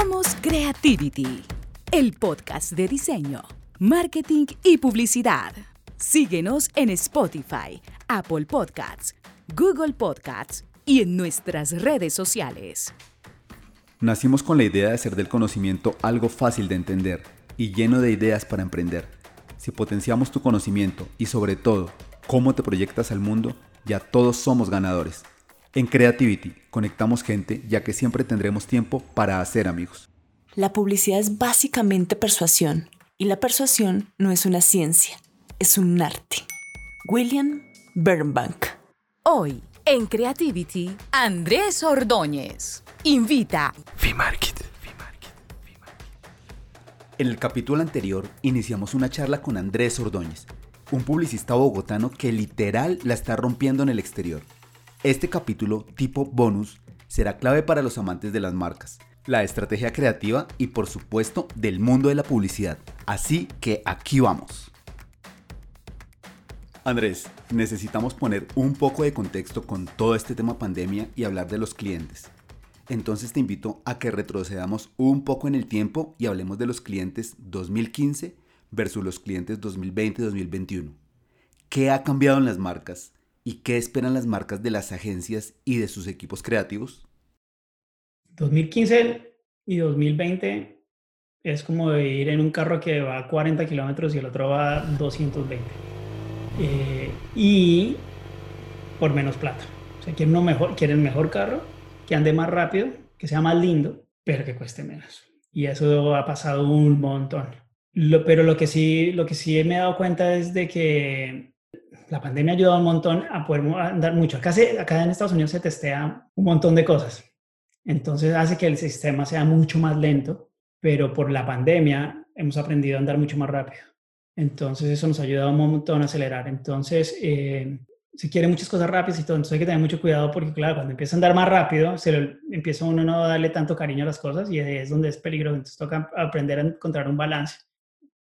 Somos Creativity, el podcast de diseño, marketing y publicidad. Síguenos en Spotify, Apple Podcasts, Google Podcasts y en nuestras redes sociales. Nacimos con la idea de hacer del conocimiento algo fácil de entender y lleno de ideas para emprender. Si potenciamos tu conocimiento y sobre todo cómo te proyectas al mundo, ya todos somos ganadores. En Creativity conectamos gente ya que siempre tendremos tiempo para hacer amigos. La publicidad es básicamente persuasión y la persuasión no es una ciencia, es un arte. William Bernbank. Hoy, en Creativity, Andrés Ordóñez invita V-Market. En el capítulo anterior iniciamos una charla con Andrés Ordóñez, un publicista bogotano que literal la está rompiendo en el exterior. Este capítulo, tipo bonus, será clave para los amantes de las marcas, la estrategia creativa y por supuesto del mundo de la publicidad. Así que aquí vamos. Andrés, necesitamos poner un poco de contexto con todo este tema pandemia y hablar de los clientes. Entonces te invito a que retrocedamos un poco en el tiempo y hablemos de los clientes 2015 versus los clientes 2020-2021. ¿Qué ha cambiado en las marcas y qué esperan las marcas de las agencias y de sus equipos creativos? 2015 y 2020 es como ir en un carro que va a 40 kilómetros y el otro va a 220. Eh, y por menos plata. O sea, quieren, uno mejor, quieren mejor carro, que ande más rápido, que sea más lindo, pero que cueste menos. Y eso ha pasado un montón. pero lo que, sí, lo que sí me he dado cuenta es de que la pandemia ha ayudado un montón a poder andar mucho. Acá, acá en Estados Unidos se testea un montón de cosas. Entonces hace que el sistema sea mucho más lento, pero por la pandemia hemos aprendido a andar mucho más rápido. Entonces eso nos ha ayudado un montón a acelerar. Entonces, eh, si quiere muchas cosas rápidas y todo, entonces hay que tener mucho cuidado porque, claro, cuando empieza a andar más rápido, se empieza uno no a darle tanto cariño a las cosas y es donde es peligroso. Entonces toca aprender a encontrar un balance.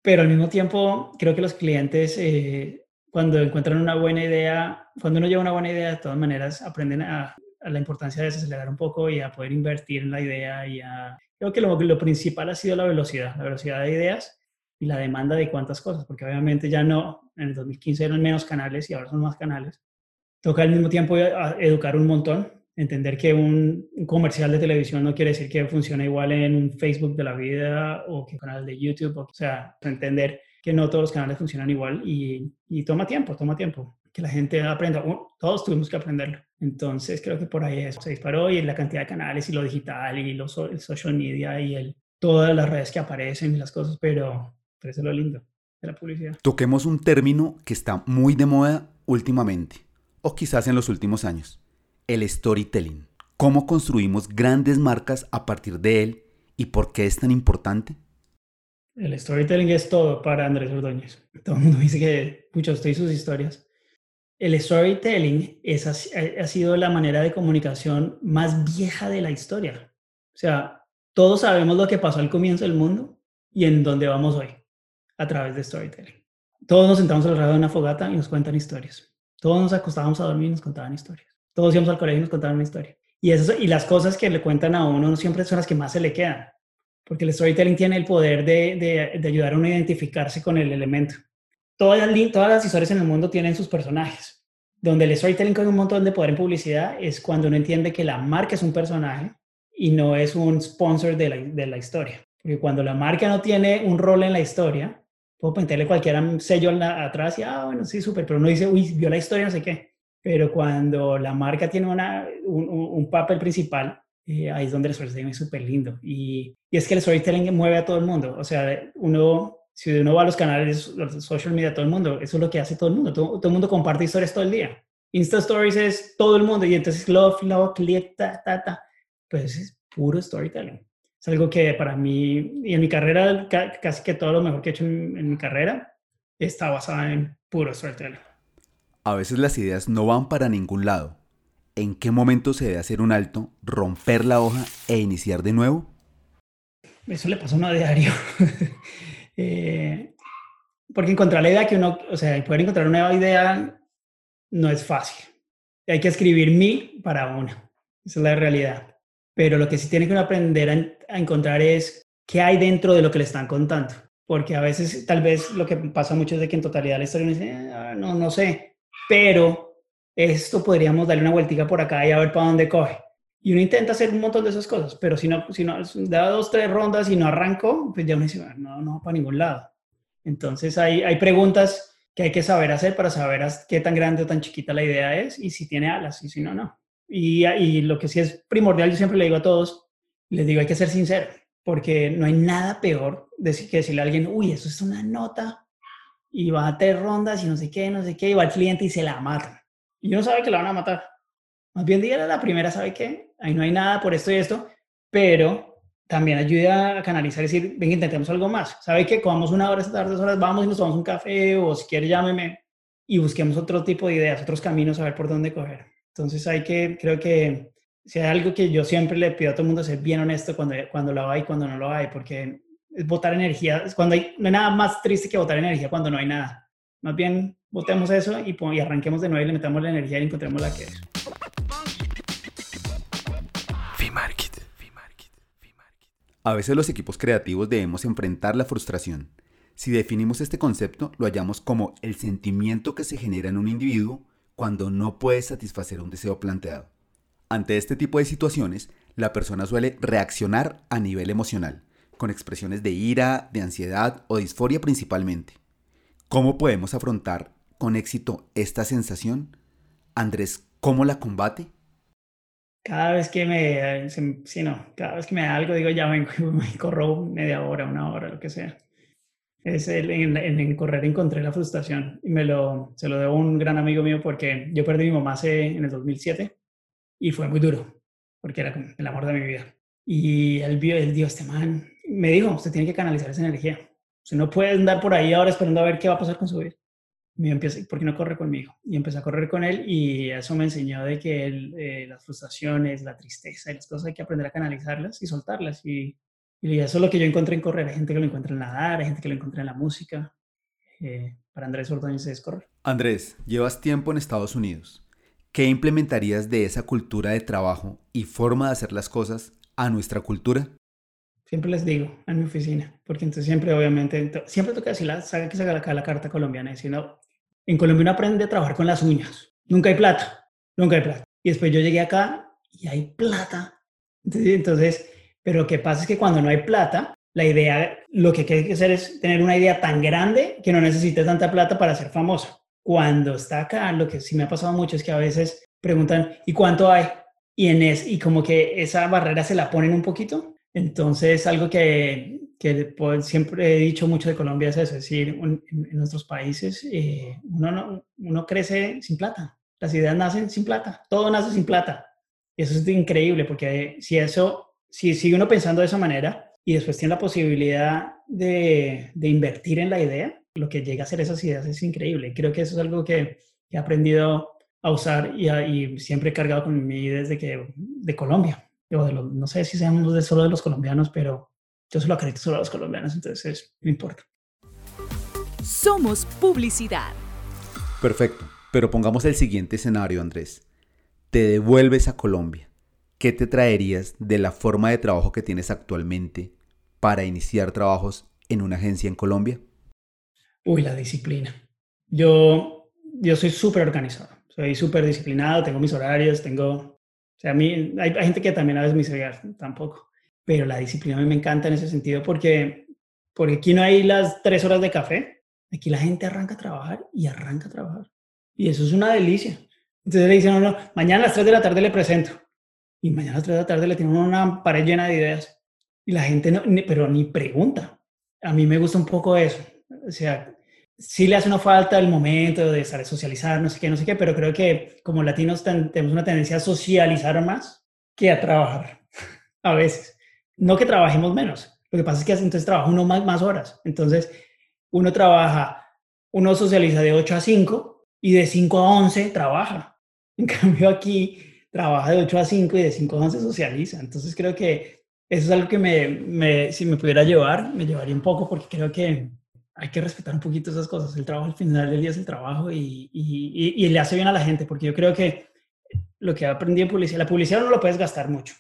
Pero al mismo tiempo, creo que los clientes, eh, cuando encuentran una buena idea, cuando uno lleva una buena idea, de todas maneras aprenden a, la importancia de desacelerar un poco y a poder invertir en la idea. Y a, creo que lo, lo principal ha sido la velocidad, la velocidad de ideas y la demanda de cuántas cosas, porque obviamente ya no, en el 2015 eran menos canales y ahora son más canales. Toca al mismo tiempo educar un montón, entender que un, comercial de televisión no quiere decir que funcione igual en un Facebook de la vida o que un canal de YouTube, o sea, entender que no todos los canales funcionan igual y, y toma tiempo, toma tiempo que la gente aprenda. todos tuvimos que aprenderlo. Entonces creo que por ahí eso se disparó y la cantidad de canales y lo digital y los el social media y el, todas las redes que aparecen y las cosas, pero pero eso es lo lindo de la publicidad. Toquemos un término que está muy de moda últimamente, o quizás en los últimos años, el storytelling. ¿Cómo construimos grandes marcas a partir de él y por qué es tan importante? El storytelling es todo para Andrés Ordóñez. Todo el mundo dice que, mucho estoy sus historias. El storytelling es, ha sido la manera de comunicación más vieja de la historia. O sea, todos sabemos lo que pasó al comienzo del mundo y en dónde vamos hoy a través de storytelling. Todos nos sentamos alrededor de una fogata y nos cuentan historias. Todos nos acostábamos a dormir y nos contaban historias. Todos íbamos al colegio y nos contaban una historia. Y, eso, y las cosas que le cuentan a uno no siempre son las que más se le quedan, porque el storytelling tiene el poder de, de, ayudar a uno a identificarse con el elemento. Todas, todas las historias en el mundo tienen sus personajes. Donde el storytelling con un montón de poder en publicidad es cuando uno entiende que la marca es un personaje y no es un sponsor de la, de la historia. Porque cuando la marca no tiene un rol en la historia, puedo pintarle cualquier sello atrás y, ah, bueno, sí, súper, pero uno dice, uy, vio la historia, no sé qué. Pero cuando la marca tiene una, un, papel principal, eh, ahí es donde el storytelling es súper lindo. Y, y, es que el storytelling mueve a todo el mundo. O sea, uno, si uno va a los canales, los social media, todo el mundo, eso es lo que hace todo el mundo. Todo, todo el mundo comparte historias todo el día. Insta Stories es todo el mundo y entonces love, love, click, ta, ta, ta. Pues es puro storytelling es algo que para mí, y en mi carrera, casi que todo lo mejor que he hecho en, mi carrera está basado en puro storytelling. A veces las ideas no van para ningún lado. ¿En qué momento se debe hacer un alto, romper la hoja e iniciar de nuevo? Eso le pasa a uno a diario. Eh, porque encontrar la idea que uno, o sea, poder encontrar una nueva idea no es fácil. Hay que escribir mil para una. Esa es la realidad. pero lo que sí tiene que aprender a, encontrar es qué hay dentro de lo que le están contando, porque a veces tal vez lo que pasa mucho es de que en totalidad la historia uno ah, no, no sé, pero esto podríamos darle una vueltica por acá y a ver para dónde coge. Y uno intenta hacer un montón de esas cosas, pero si no, si no da dos, tres rondas y no arrancó, pues ya uno dice, no, no va para ningún lado. Entonces hay, hay preguntas que hay que saber hacer para saber qué tan grande o tan chiquita la idea es y si tiene alas y si no, no. Y, y lo que sí es primordial, yo siempre le digo a todos, les digo, hay que ser sincero, porque no hay nada peor decir, que decirle a alguien, uy, eso es una nota y va a tener rondas y no sé qué, no sé qué, y va al cliente y se la matan. Y uno sabe que la van a matar. Más bien dígale la primera, ¿sabe qué? Ahí no hay nada por esto y esto, pero también ayuda a canalizar y decir, venga, intentemos algo más. ¿Sabe qué? Comamos una hora, esta tarde, dos horas, vamos y nos tomamos un café o si quiere llámeme y busquemos otro tipo de ideas, otros caminos a ver por dónde coger. Entonces hay que, creo que si hay algo que yo siempre le pido a todo el mundo ser bien honesto cuando, cuando lo hay y cuando no lo hay, porque es botar energía, cuando hay, no hay nada más triste que botar energía cuando no hay nada. Más bien, botemos eso y, arranquemos de nuevo y le metamos la energía y encontremos la que es. A veces los equipos creativos debemos enfrentar la frustración. Si definimos este concepto, lo hallamos como el sentimiento que se genera en un individuo cuando no puede satisfacer un deseo planteado. Ante este tipo de situaciones, la persona suele reaccionar a nivel emocional, con expresiones de ira, de ansiedad o disforia principalmente. ¿Cómo podemos afrontar con éxito esta sensación? Andrés, ¿cómo la combate? cada vez que me, sí, no, cada vez que me da algo, digo, ya vengo me corro media hora, una hora, lo que sea. Es el, en, en, correr encontré la frustración y me lo, se lo debo a un gran amigo mío porque yo perdí a mi mamá en el 2007 y fue muy duro porque era el amor de mi vida. Y él vio, él dio este man, me dijo, usted tiene que canalizar esa energía. Usted no puede andar por ahí ahora esperando a ver qué va a pasar con su vida me empecé, ¿por qué no corre conmigo? Y empecé a correr con él y eso me enseñó de que eh, las frustraciones, la tristeza y las cosas hay que aprender a canalizarlas y soltarlas. Y, y, eso es lo que yo encontré en correr. Hay gente que lo encuentra en nadar, hay gente que lo encuentra en la música. Eh, para Andrés Ordóñez es correr. Andrés, llevas tiempo en Estados Unidos. ¿Qué implementarías de esa cultura de trabajo y forma de hacer las cosas a nuestra cultura? Siempre les digo en mi oficina, porque entonces siempre, obviamente, siempre toca decir, la, sabe que saca acá la carta colombiana, no, en Colombia uno aprende a trabajar con las uñas. Nunca hay plata, nunca hay plata. Y después yo llegué acá y hay plata. Entonces, pero lo que pasa es que cuando no hay plata, la idea, lo que hay que hacer es tener una idea tan grande que no necesite tanta plata para ser famoso. Cuando está acá, lo que sí me ha pasado mucho es que a veces preguntan, ¿y cuánto hay? Y, en es, y como que esa barrera se la ponen un poquito entonces, algo que, que siempre he dicho mucho de Colombia es eso, es decir, en, nuestros países eh, uno, uno crece sin plata, las ideas nacen sin plata, todo nace sin plata. Eso es increíble, porque si eso, si sigue uno pensando de esa manera y después tiene la posibilidad de, de invertir en la idea, lo que llega a ser esas ideas es increíble. Creo que eso es algo que, he aprendido a usar y, y siempre he cargado con mí desde que de Colombia no sé si seamos de solo de los colombianos, pero yo solo acredito solo a los colombianos, entonces no importa. Somos publicidad. Perfecto, pero pongamos el siguiente escenario, Andrés. Te devuelves a Colombia. ¿Qué te traerías de la forma de trabajo que tienes actualmente para iniciar trabajos en una agencia en Colombia? Uy, la disciplina. Yo, yo soy súper organizado, soy súper disciplinado, tengo mis horarios, tengo sea, a mí hay, gente que también a veces me dice, tampoco, pero la disciplina me encanta en ese sentido porque, porque aquí no hay las tres horas de café, aquí la gente arranca a trabajar y arranca a trabajar. Y eso es una delicia. Entonces le dicen, no, no, mañana a las 3 de la tarde le presento. Y mañana a las 3 de la tarde le tienen una pared llena de ideas. Y la gente, no, pero ni pregunta. A mí me gusta un poco eso. O sea, sí le hace una falta el momento de socializar, no sé qué, no sé qué, pero creo que como latinos tenemos una tendencia a socializar más que a trabajar a veces. No que trabajemos menos, lo que pasa es que entonces trabaja uno más, horas. Entonces, uno trabaja, uno socializa de 8 a 5 y de 5 a 11 trabaja. En cambio aquí trabaja de 8 a 5 y de 5 a 11 socializa. Entonces creo que eso es algo que me, si me pudiera llevar, me llevaría un poco porque creo que hay que respetar un poquito esas cosas. El trabajo al final del día es el trabajo y, le hace bien a la gente, porque yo creo que lo que aprendí en publicidad, la publicidad no lo puedes gastar mucho.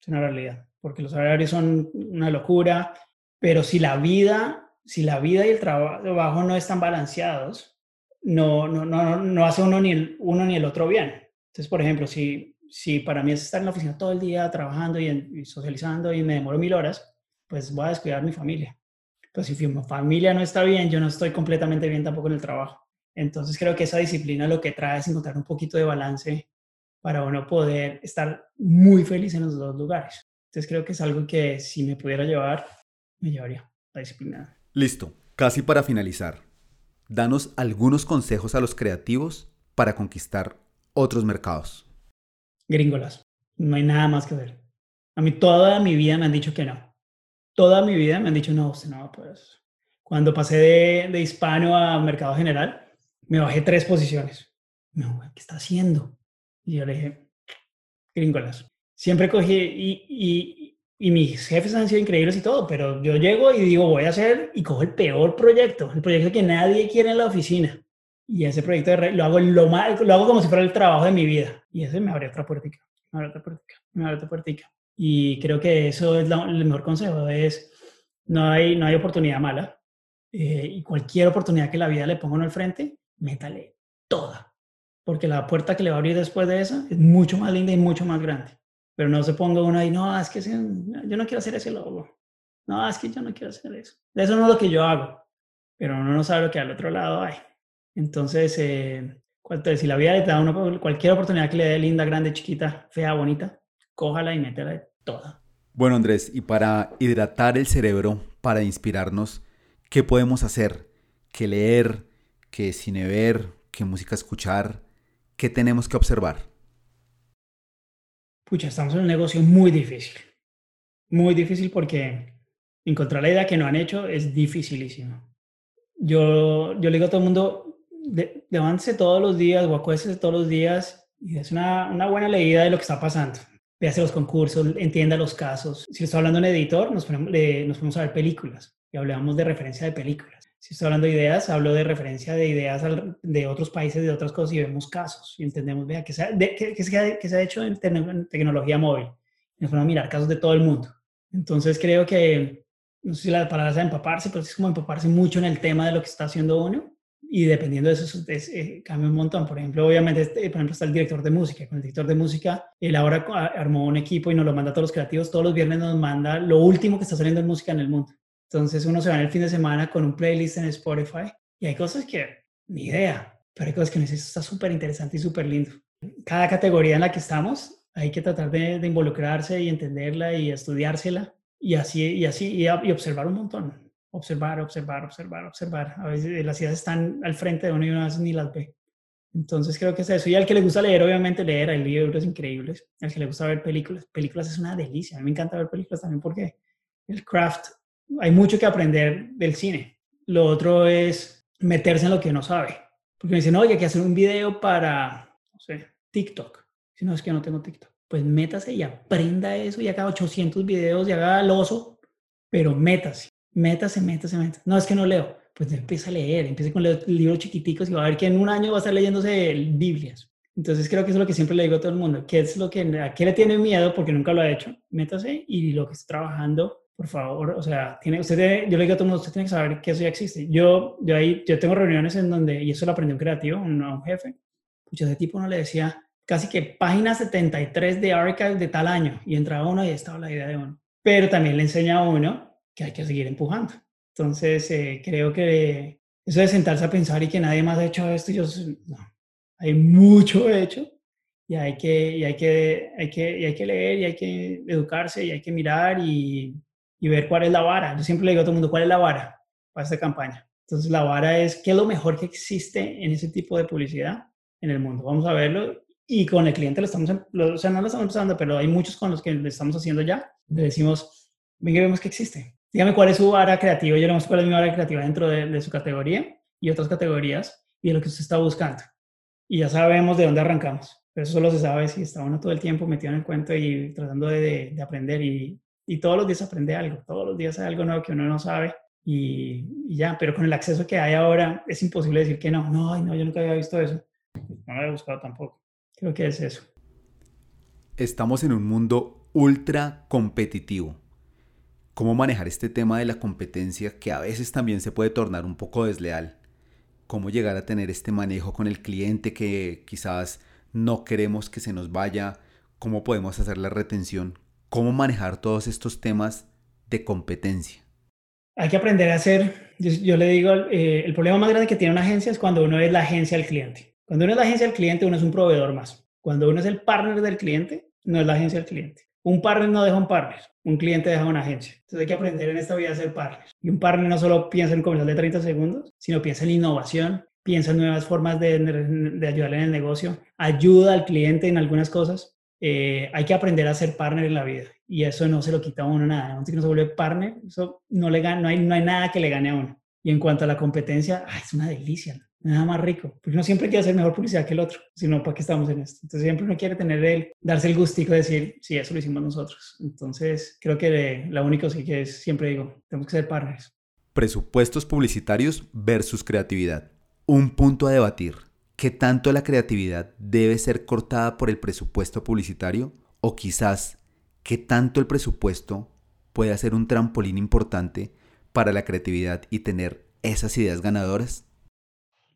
Es una realidad, porque los horarios son una locura, pero si la vida, si la vida y el trabajo no están balanceados, no, no, no, no hace uno ni, el, uno ni el otro bien. Entonces, por ejemplo, si, si para mí es estar en la oficina todo el día trabajando y, y socializando y me demoro mil horas, pues voy a descuidar mi familia. Pues si mi familia no está bien, yo no estoy completamente bien tampoco en el trabajo. Entonces creo que esa disciplina lo que trae es encontrar un poquito de balance para uno poder estar muy feliz en los dos lugares. Entonces creo que es algo que si me pudiera llevar, me llevaría la disciplina. Listo, casi para finalizar. Danos algunos consejos a los creativos para conquistar otros mercados. Gringolas. No hay nada más que ver. A mí toda mi vida me han dicho que no. Toda mi vida me han dicho no, usted no, pues. Cuando pasé de, de hispano a mercado general, me bajé tres posiciones. ¿qué está haciendo? Y yo le dije, gringolas. Siempre cogí, y, y, mis jefes han sido increíbles y todo, pero yo llego y digo, voy a hacer, y cojo el peor proyecto, el proyecto que nadie quiere en la oficina. Y ese proyecto lo hago, lo, lo hago como si fuera el trabajo de mi vida. Y ese me abre otra puertica, me abre otra puertica, me abre otra puertica. Y creo que eso es el mejor consejo, es no hay, no hay oportunidad mala. Eh, y cualquier oportunidad que la vida le ponga uno al frente, métale toda, porque la puerta que le va a abrir después de esa es mucho más linda y mucho más grande. Pero no se ponga uno ahí, no, es que yo no quiero hacer ese logo. No, es que yo no quiero hacer eso. Eso no es lo que yo hago, pero uno no sabe lo que al otro lado hay. Entonces, eh, si la vida le da uno cualquier oportunidad que le dé linda, grande, chiquita, fea, bonita, cójala y métela toda. Bueno, Andrés, y para hidratar el cerebro, para inspirarnos, ¿qué podemos hacer? ¿Qué leer? qué cine ver, qué música escuchar, qué tenemos que observar? Pucha, estamos en un negocio muy difícil. Muy difícil porque encontrar la idea que no han hecho es dificilísimo. Yo, yo le digo a todo el mundo, levántese todos los días o todos los días y es una, una buena leída de lo que está pasando. Véase los concursos, entienda los casos. Si está hablando un editor, nos ponemos, nos ponemos a ver películas y hablamos de referencia de películas. Si estoy hablando de ideas, hablo de referencia de ideas de otros países, de otras cosas y vemos casos y entendemos, vea, que se, ha, que, se, ha, hecho en, tecnología móvil. Nos a mirar casos de todo el mundo. Entonces creo que, no sé si la palabra es empaparse, pero es como empaparse mucho en el tema de lo que está haciendo uno y dependiendo de eso eh, cambia un montón. Por ejemplo, obviamente, este, por ejemplo, está el director de música. Con el director de música, él ahora armó un equipo y nos lo manda a todos los creativos. Todos los viernes nos manda lo último que está saliendo en música en el mundo. Entonces uno se va en el fin de semana con un playlist en Spotify y hay cosas que ni idea, pero hay cosas que necesito, está súper interesante y súper lindo. Cada categoría en la que estamos hay que tratar de, involucrarse y entenderla y estudiársela y así y así y, observar un montón. Observar, observar, observar, observar. A veces las ideas están al frente de uno y uno ni las ve. Entonces creo que es eso. Y al que le gusta leer, obviamente leer, hay libros increíbles. Al que le gusta ver películas, películas es una delicia. A mí me encanta ver películas también porque el craft hay mucho que aprender del cine. Lo otro es meterse en lo que uno sabe. Porque me dicen, oye, hay que hacer un video para, no sé, TikTok. Si no, es que no tengo TikTok. Pues métase y aprenda eso y haga 800 videos y haga el oso, pero métase, métase, métase, métase. No, es que no leo. Pues empieza a leer, empiece con los libros chiquiticos y va a ver que en un año va a estar leyéndose Biblias. Entonces creo que eso es lo que siempre le digo a todo el mundo. ¿Qué es lo que, a qué le tiene miedo? Porque nunca lo ha hecho. Métase y lo que está trabajando por favor, o sea, tiene, usted yo le digo a todo el mundo, usted tiene que saber que eso ya existe. Yo, yo, ahí, yo tengo reuniones en donde, y eso lo aprendió un creativo, un, un jefe, pues ese tipo no le decía casi que página 73 de Archive de tal año, y entraba uno y estaba la idea de uno. Pero también le enseña a uno que hay que seguir empujando. Entonces, eh, creo que eso de sentarse a pensar y que nadie más ha hecho esto, yo, no, hay mucho hecho y hay que, y hay que, hay que, y hay que leer y hay que educarse y hay que mirar y y ver cuál es la vara. Yo siempre le digo a todo el mundo, ¿cuál es la vara para esta campaña? Entonces, la vara es qué es lo mejor que existe en ese tipo de publicidad en el mundo. Vamos a verlo y con el cliente lo estamos, em, o sea, no lo estamos empezando, pero hay muchos con los que lo estamos haciendo ya. Le decimos, venga, vemos que existe. Dígame cuál es su vara creativa. Yo le cuál es mi vara creativa dentro de, de su categoría y otras categorías y de lo que usted está buscando. Y ya sabemos de dónde arrancamos. Pero eso solo se sabe si está uno todo el tiempo metido en el cuento y tratando de, de aprender y y todos los días aprende algo, todos los días hay algo nuevo que uno no sabe y, ya, pero con el acceso que hay ahora es imposible decir que no, no, no, yo nunca había visto eso, no lo había buscado tampoco. Creo que es eso. Estamos en un mundo ultra competitivo. ¿Cómo manejar este tema de la competencia que a veces también se puede tornar un poco desleal? ¿Cómo llegar a tener este manejo con el cliente que quizás no queremos que se nos vaya? ¿Cómo podemos hacer la retención? ¿Cómo manejar todos estos temas de competencia? Hay que aprender a hacer, yo, le digo, eh, el problema más grande que tiene una agencia es cuando uno es la agencia del cliente. Cuando uno es la agencia del cliente, uno es un proveedor más. Cuando uno es el partner del cliente, no es la agencia del cliente. Un partner no deja un partner, un cliente deja una agencia. Entonces hay que aprender en esta vida a ser partner. Y un partner no solo piensa en un comercial de 30 segundos, sino piensa en innovación, piensa en nuevas formas de, ayudarle en el negocio, ayuda al cliente en algunas cosas. Eh, hay que aprender a ser partner en la vida y eso no se lo quita a uno nada. Que no se vuelve partner, eso no, le gana, no, hay, no hay nada que le gane a uno. Y en cuanto a la competencia, es una delicia nada más rico, porque uno siempre quiere hacer mejor publicidad que el otro, sino para qué estamos en esto. Entonces siempre uno quiere tener el, darse el gustico de decir, sí, eso lo hicimos nosotros. Entonces creo que la única sí que es, siempre digo, tenemos que ser partners. Presupuestos publicitarios versus creatividad. Un punto a debatir. ¿Qué tanto la creatividad debe ser cortada por el presupuesto publicitario? O quizás, ¿qué tanto el presupuesto puede ser un trampolín importante para la creatividad y tener esas ideas ganadoras?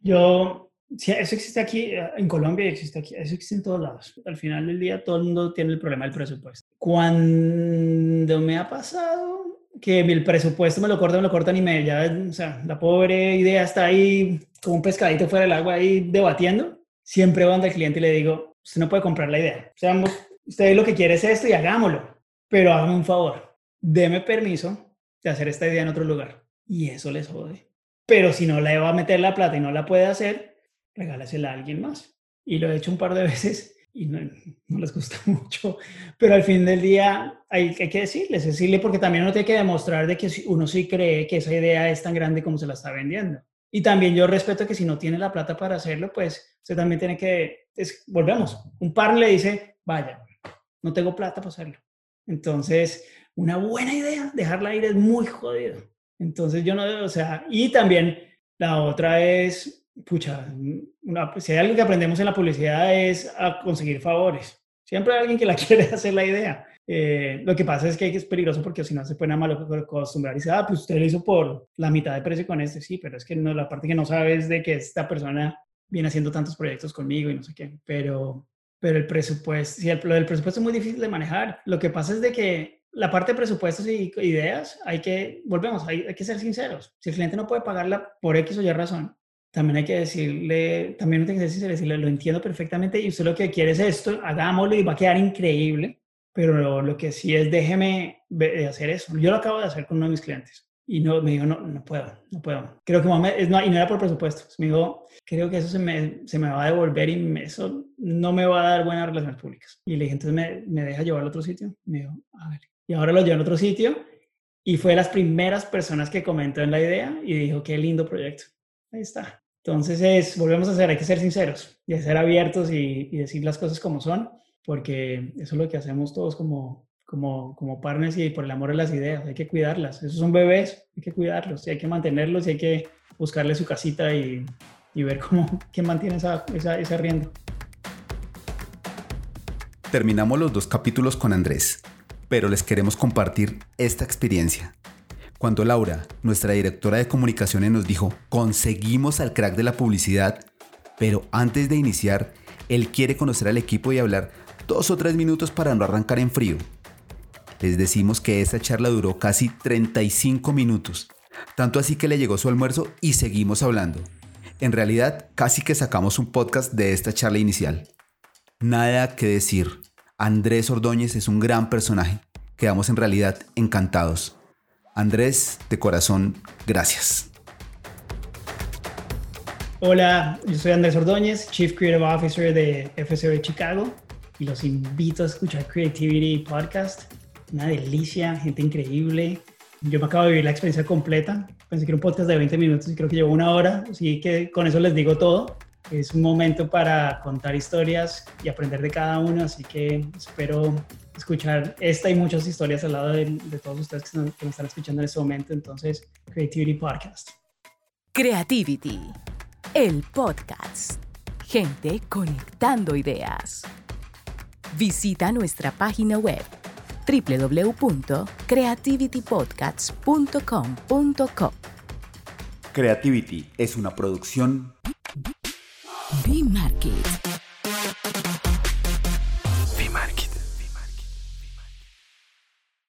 Yo, sí, eso existe aquí eh, en Colombia existe aquí, eso existe en todos lados. Al final del día todo el mundo tiene el problema del presupuesto. Cuando me ha pasado que el presupuesto me lo cortan, me lo cortan y me ya, o sea, la pobre idea está ahí como un pescadito fuera del agua ahí debatiendo, siempre voy al cliente y le digo, usted no puede comprar la idea. O sea, usted lo que quiere es esto y hagámoslo, pero hágame un favor, deme permiso de hacer esta idea en otro lugar. Y eso les jode pero si no le va a meter la plata y no la puede hacer, regálasela a alguien más. Y lo he hecho un par de veces y no, les gusta mucho, pero al fin del día hay, hay, que decirles, decirle porque también uno tiene que demostrar de que uno sí cree que esa idea es tan grande como se la está vendiendo. Y también yo respeto que si no tiene la plata para hacerlo, pues usted también tiene que, volvemos, un par le dice, vaya, no tengo plata para hacerlo. Entonces, una buena idea, dejarla ir es muy jodido. Entonces yo no, o sea, y también la otra es, pucha, si hay algo que aprendemos en la publicidad es a conseguir favores. Siempre hay alguien que la quiere hacer la idea. Eh, lo que pasa es que es peligroso porque si no se puede malo acostumbrar y dice, ah, pues usted lo hizo por la mitad de precio con este, sí, pero es que no, la parte que no sabes de que esta persona viene haciendo tantos proyectos conmigo y no sé qué, pero, pero el presupuesto, sí, el, del presupuesto es muy difícil de manejar. Lo que pasa es de que la parte de presupuestos y ideas, hay que, volvemos, hay, hay, que ser sinceros. Si el cliente no puede pagarla por X o Y razón, también hay que decirle, también tiene que ser sincero, decirle, lo entiendo perfectamente y usted lo que quiere es esto, hagámoslo y va a quedar increíble, pero lo, que sí es déjeme hacer eso. Yo lo acabo de hacer con uno de mis clientes y no, me dijo, no, no puedo, no puedo. Creo que no, y no era por presupuesto. Me dijo, creo que eso se me, se me va a devolver y eso no me va a dar buenas relaciones públicas. Y le dije, entonces me, me deja llevar al otro sitio. Me dijo, ver, y ahora lo llevo en otro sitio y fue de las primeras personas que comentó en la idea y dijo, qué lindo proyecto. Ahí está. Entonces, es, volvemos a hacer, hay que ser sinceros y ser abiertos y, decir las cosas como son, porque eso es lo que hacemos todos como, como, como partners y por el amor a las ideas, hay que cuidarlas. Esos son bebés, hay que cuidarlos y hay que mantenerlos y hay que buscarle su casita y, ver cómo, quién mantiene esa, esa, esa rienda. Terminamos los dos capítulos con Andrés pero les queremos compartir esta experiencia. Cuando Laura, nuestra directora de comunicaciones, nos dijo, conseguimos al crack de la publicidad, pero antes de iniciar, él quiere conocer al equipo y hablar dos o tres minutos para no arrancar en frío. Les decimos que esa charla duró casi 35 minutos, tanto así que le llegó su almuerzo y seguimos hablando. En realidad, casi que sacamos un podcast de esta charla inicial. Nada que decir. Andrés Ordóñez es un gran personaje. Quedamos en realidad encantados. Andrés, de corazón, gracias. Hola, yo soy Andrés Ordóñez, Chief Creative Officer de FCO Chicago y los invito a escuchar Creativity Podcast. Una delicia, gente increíble. Yo me acabo de vivir la experiencia completa. Pensé que era un podcast de 20 minutos y creo que llevo una hora, así que con eso les digo todo es un momento para contar historias y aprender de cada uno, así que espero escuchar esta y muchas historias al lado de, todos ustedes que, nos están escuchando en este momento. Entonces, Creativity Podcast. Creativity, el podcast. Gente conectando ideas. Visita nuestra página web www.creativitypodcasts.com.co. Creativity es una producción Dream Market.